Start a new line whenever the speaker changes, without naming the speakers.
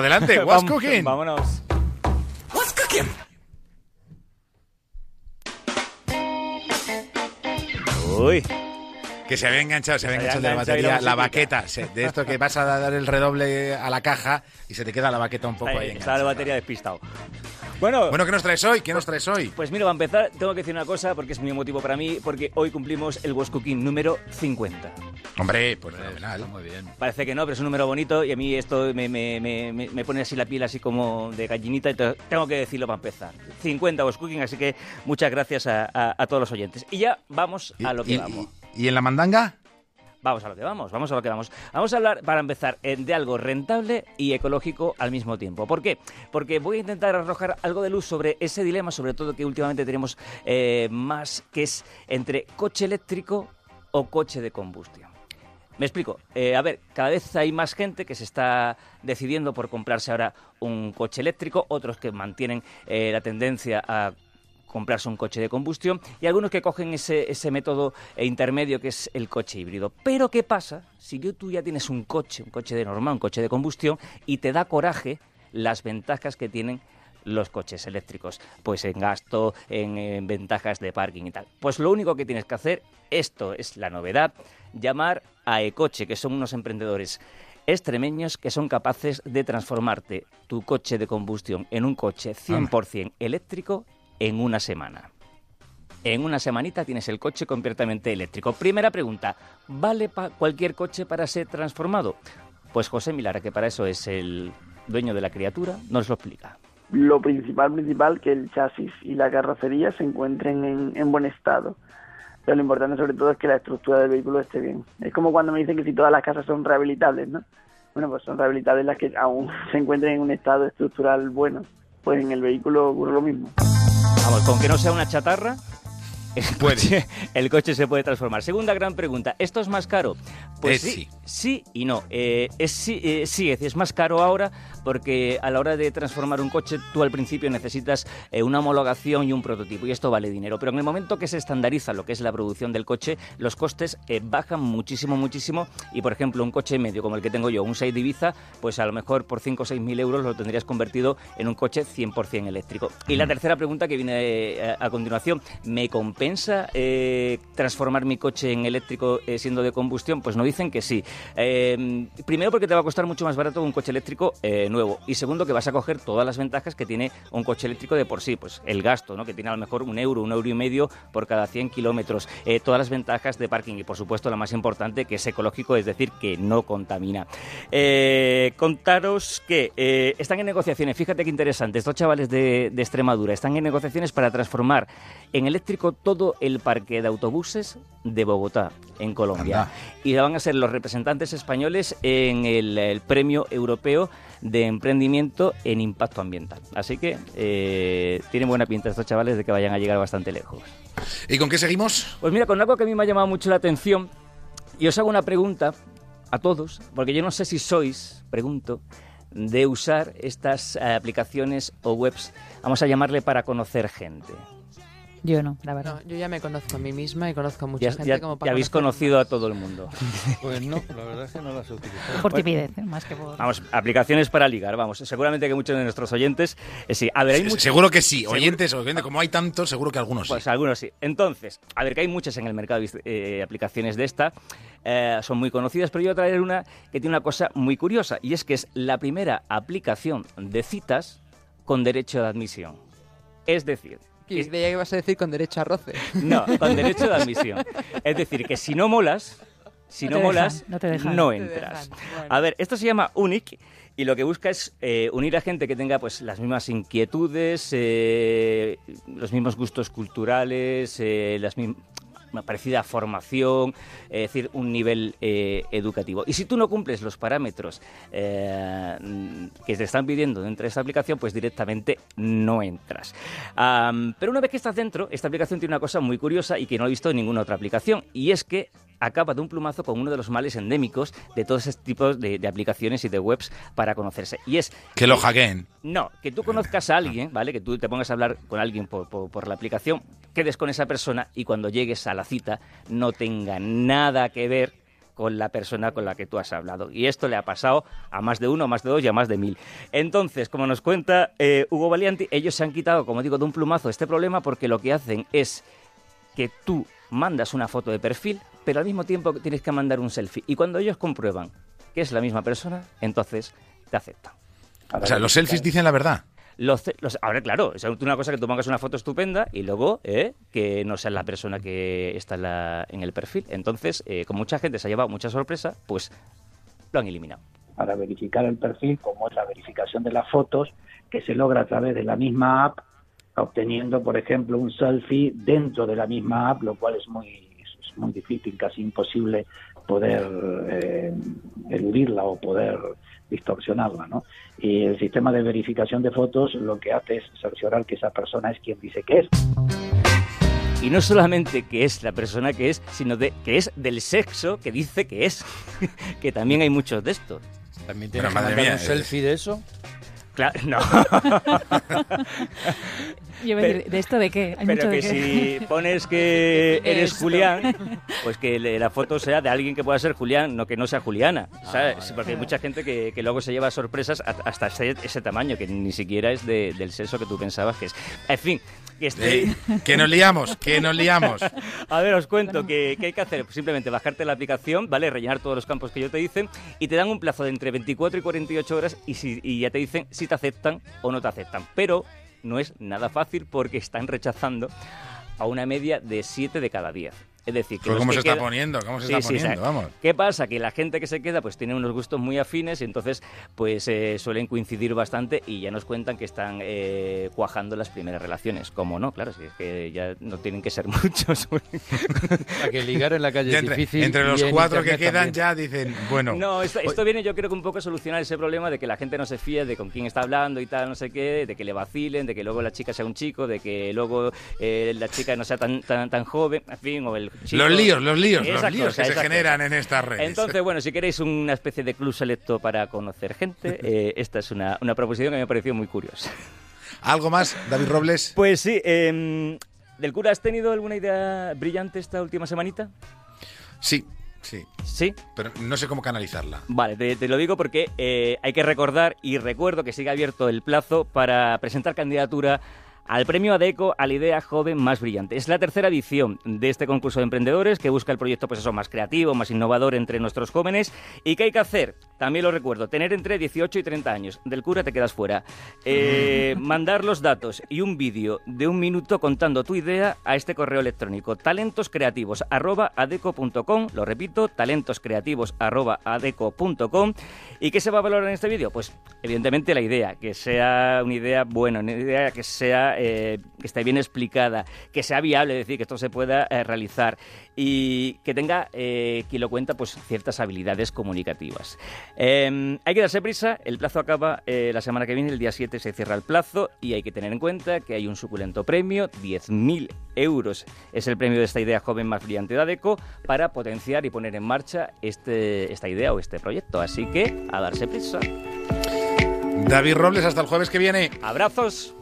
Adelante, what's
Vam-
cooking?
Vámonos.
What's cooking?
Uy,
Que se había enganchado, se había enganchado de la batería,
la
baqueta, se- de esto que vas a dar el redoble a la caja y se te queda la baqueta un poco ahí
ahí, está
enganchada.
la batería despistado. Bueno,
Bueno, ¿qué nos traes hoy? ¿Qué nos traes hoy?
pues mira, para empezar, tengo que decir una cosa porque es muy emotivo para mí, porque hoy cumplimos el What's Cooking número 50.
Hombre, pues fenomenal.
Muy bien.
Parece que no, pero es un número bonito y a mí esto me, me- me- me- me pone así la piel así como de gallinita y tengo que decirlo para empezar. 50 What's Cooking, así que muchas gracias a, a- a todos los oyentes. Y ya vamos a lo que
y,
vamos.
y- y en la mandanga?
Vamos a lo que vamos, vamos a lo que vamos. Vamos a hablar, para empezar, eh, de algo rentable y ecológico al mismo tiempo. ¿Por qué? Porque voy a intentar arrojar algo de luz sobre ese dilema, sobre todo que últimamente tenemos eh, más, que es entre coche eléctrico o coche de combustión. Me explico. Eh, a ver, cada vez hay más gente que se está decidiendo por comprarse ahora un coche eléctrico, otros que mantienen la tendencia a comprarse un coche de combustión y algunos que cogen ese, ese método eh, intermedio que es el coche híbrido. Pero ¿qué pasa si yo- tú ya tienes un coche, un coche de normal, un coche de combustión y te da coraje las ventajas que tienen los coches eléctricos, pues en gasto, en, en ventajas de parking y tal. Pues lo único que tienes que hacer, esto es la novedad, llamar a Ecoche, que son unos emprendedores extremeños que son capaces de transformarte tu coche de combustión en un coche 100% eléctrico en una semana. En una semanita tienes el coche completamente eléctrico. Primera pregunta, ¿vale pa- cualquier coche para ser transformado? Pues José Milara, que para eso es el dueño de la criatura, nos lo explica.
lo principal, principal, que el chasis y la carrocería se encuentren en, en buen estado. Pero lo importante sobre todo es que la estructura del vehículo esté bien. Es como cuando me dicen que si todas las casas son rehabilitables, ¿no? Bueno, pues son rehabilitables las que aún se encuentren en un estado estructural bueno. Pues en el vehículo ocurre lo mismo.
Vamos, con que no sea una chatarra, el coche, el coche se puede transformar. Segunda gran pregunta, ¿esto es más caro? Pues sí, sí y no. Eh, es, sí, eh, sí, es, es más caro ahora porque a la hora de transformar un coche tú al principio necesitas eh, una homologación y un prototipo y esto vale dinero. Pero en el momento que se estandariza lo que es la producción del coche, los costes eh, bajan muchísimo, muchísimo y por ejemplo un coche medio como el que tengo yo, un 6 de Ibiza, pues a lo mejor por 5 o 6 mil euros lo tendrías convertido en un coche 100% eléctrico. Y la tercera pregunta que viene eh, a, a continuación, ¿me compensa eh, transformar mi coche en eléctrico siendo de combustión? Pues no dicen que sí. Primero porque te va a costar mucho más barato un coche eléctrico nuevo y segundo que vas a coger todas las ventajas que tiene un coche eléctrico de por sí, pues el gasto, ¿no? que tiene a lo mejor un euro, un euro y medio por cada 100 kilómetros, eh, todas las ventajas de parking y por supuesto la más importante que es ecológico, es decir, que no contamina. Eh, contaros que eh, están en negociaciones, fíjate qué interesante, estos chavales de, de Extremadura están en negociaciones para transformar en eléctrico todo el parque de autobuses de Bogotá, en Colombia.
Anda.
Y van a ser los representantes españoles en el, el Premio Europeo de Emprendimiento en Impacto Ambiental. Así que eh, tienen buena pinta estos chavales de que vayan a llegar bastante lejos.
¿Y con qué seguimos?
Pues mira, con algo que a mí me ha llamado mucho la atención, y os hago una pregunta a todos, porque yo no sé si sois, pregunto, de usar estas eh, aplicaciones o webs, vamos a llamarle para conocer gente.
Yo no, la verdad.
No, yo ya me conozco a mí misma y conozco a mucha
Ya,
gente
ya-
como
ya
para
habéis
conocer
conocido a todo el mundo.
Pues no, la verdad es que no las he utilizado.
Por timidez, ¿eh? más que por...
Vamos, aplicaciones para ligar, vamos. Seguramente que muchos de nuestros oyentes, eh, sí. A ver, hay
Se-
muchos...
Seguro que sí. Oyentes, oyentes, como hay tantos, seguro que algunos sí.
Pues algunos sí. Entonces, a ver, que hay muchas en el mercado eh, aplicaciones de esta, eh, son muy conocidas, pero yo voy a traer una que tiene una cosa muy curiosa, y es que es la primera aplicación de citas con derecho de admisión. Es decir,
Y
es-
creía que ibas a decir con derecho a roce.
no, con derecho de admisión. Es decir, que si no molas, si
No
molas,
dejan, no te dejan.
no
Te
entras.
dejan, bueno.
A ver, esto se llama Unic y lo que busca es eh, unir a gente que tenga pues las mismas inquietudes, eh, los mismos gustos culturales, eh, las mismas una parecida formación, es decir, un nivel eh, educativo. Y si tú no cumples los parámetros eh, que te están pidiendo dentro de esta aplicación, pues directamente no entras. Pero una vez que estás dentro, esta aplicación tiene una cosa muy curiosa y que no he visto en ninguna otra aplicación, y es que acaba de un plumazo con uno de los males endémicos de todos estos tipos de, de aplicaciones y de webs para conocerse. Y es
Que lo hackeen.
no, que tú conozcas a alguien, ¿vale? Que tú te pongas a hablar con alguien por, por- por la aplicación, quedes con esa persona y cuando llegues a la cita no tenga nada que ver con la persona con la que tú has hablado. Y esto le ha pasado a más de uno, a más de dos y a más de mil. Entonces, como nos cuenta eh, Hugo Valianti, ellos se han quitado, como digo, de un plumazo este problema porque lo que hacen es que tú mandas una foto de perfil, pero al mismo tiempo tienes que mandar un selfie. Y cuando ellos comprueban que es la misma persona, entonces te aceptan.
O sea, los selfies dicen la verdad.
Los, ahora, claro, es una cosa que tú pongas una foto estupenda y luego eh, que no sea la persona que está en, el perfil. Entonces, eh, como mucha gente se ha llevado mucha sorpresa, pues lo han eliminado.
Para verificar el perfil, como es la verificación de las fotos, que se logra a través de la misma app, obteniendo, por ejemplo, un selfie dentro de la misma app, lo cual es muy, es muy difícil, casi imposible poder eh, eludirla o poder distorsionarla, ¿no? Y el sistema de verificación de fotos lo que hace es cerciorar que esa persona es quien dice que es.
Y no solamente que es la persona que es, sino de, que es del sexo que dice que es. que también hay muchos de estos.
¿También tienes que mandar un selfie de eso?
Claro, no.
¿de esto de qué?
pero que si pones que eres Julián, pues que la foto sea de alguien que pueda ser Julián, no que no sea Juliana. Ah, Porque hay mucha gente que, luego se lleva sorpresas hasta ese, tamaño, que ni siquiera es del sexo que tú pensabas que es. En fin,
que, que nos liamos, que nos liamos.
A ver, os cuento que, hay que hacer. Pues simplemente bajarte la aplicación, ¿vale? Rellenar todos los campos que yo te dicen y te dan un plazo de entre 24 y 48 horas y, si, y ya te dicen si te aceptan o no te aceptan. Pero no es nada fácil porque están rechazando a una media de 7 de cada 10. Es decir, que
¿Cómo se está poniendo? ¿Cómo se está poniendo? Vamos.
¿Qué pasa? Que la gente que se queda pues tiene unos gustos muy afines y entonces pues eh, suelen coincidir bastante y ya nos cuentan que están eh, cuajando las primeras relaciones. ¿Cómo no? Claro, es que ya no tienen que ser muchos.
Para que ligar en la calle es difícil.
Entre los cuatro que quedan ya dicen, bueno...
No, esto, viene yo creo que un poco a solucionar ese problema de que la gente no se fíe de con quién está hablando y tal, no sé qué, de que le vacilen, de que luego la chica sea un chico, de que luego eh, la chica no sea tan, tan, tan joven, en fin, o el
los líos, los líos, los líos que se generan en estas redes.
Entonces, bueno, si queréis una especie de club selecto para conocer gente, eh, esta es una, proposición que me ha parecido muy curiosa.
¿Algo más, David Robles?
Pues sí, em, ¿del cura has tenido alguna idea brillante esta última semanita?
Sí, Sí.
¿Sí?
Pero no sé cómo canalizarla.
Vale, te, lo digo porque eh, hay que recordar y recuerdo que sigue abierto el plazo para presentar candidatura al premio ADECO a la idea joven más brillante. Es la tercera edición de este concurso de emprendedores que busca el proyecto pues eso, más creativo, más innovador entre nuestros jóvenes. ¿Y qué hay que hacer? También lo recuerdo, tener entre 18 y 30 años. Del cura te quedas fuera. Eh, mandar los datos y un vídeo de un minuto contando tu idea a este correo electrónico talentoscreativos.adeco.com. Lo repito, talentoscreativos.adeco.com. ¿Y qué se va a valorar en este vídeo? Pues evidentemente la idea, que sea una idea buena, una idea que sea eh, que esté bien explicada, que sea viable, es decir, que esto se pueda eh, realizar y que tenga, eh, quien lo cuenta, pues ciertas habilidades comunicativas. Em, hay que darse prisa, el plazo acaba la semana que viene, el día 7 se cierra el plazo y hay que tener en cuenta que hay un suculento premio, 10.000 euros es el premio de esta idea joven más brillante de ADECO para potenciar y poner en marcha este, esta idea o este proyecto. Así que a darse prisa.
David Robles, hasta el jueves que viene.
Abrazos.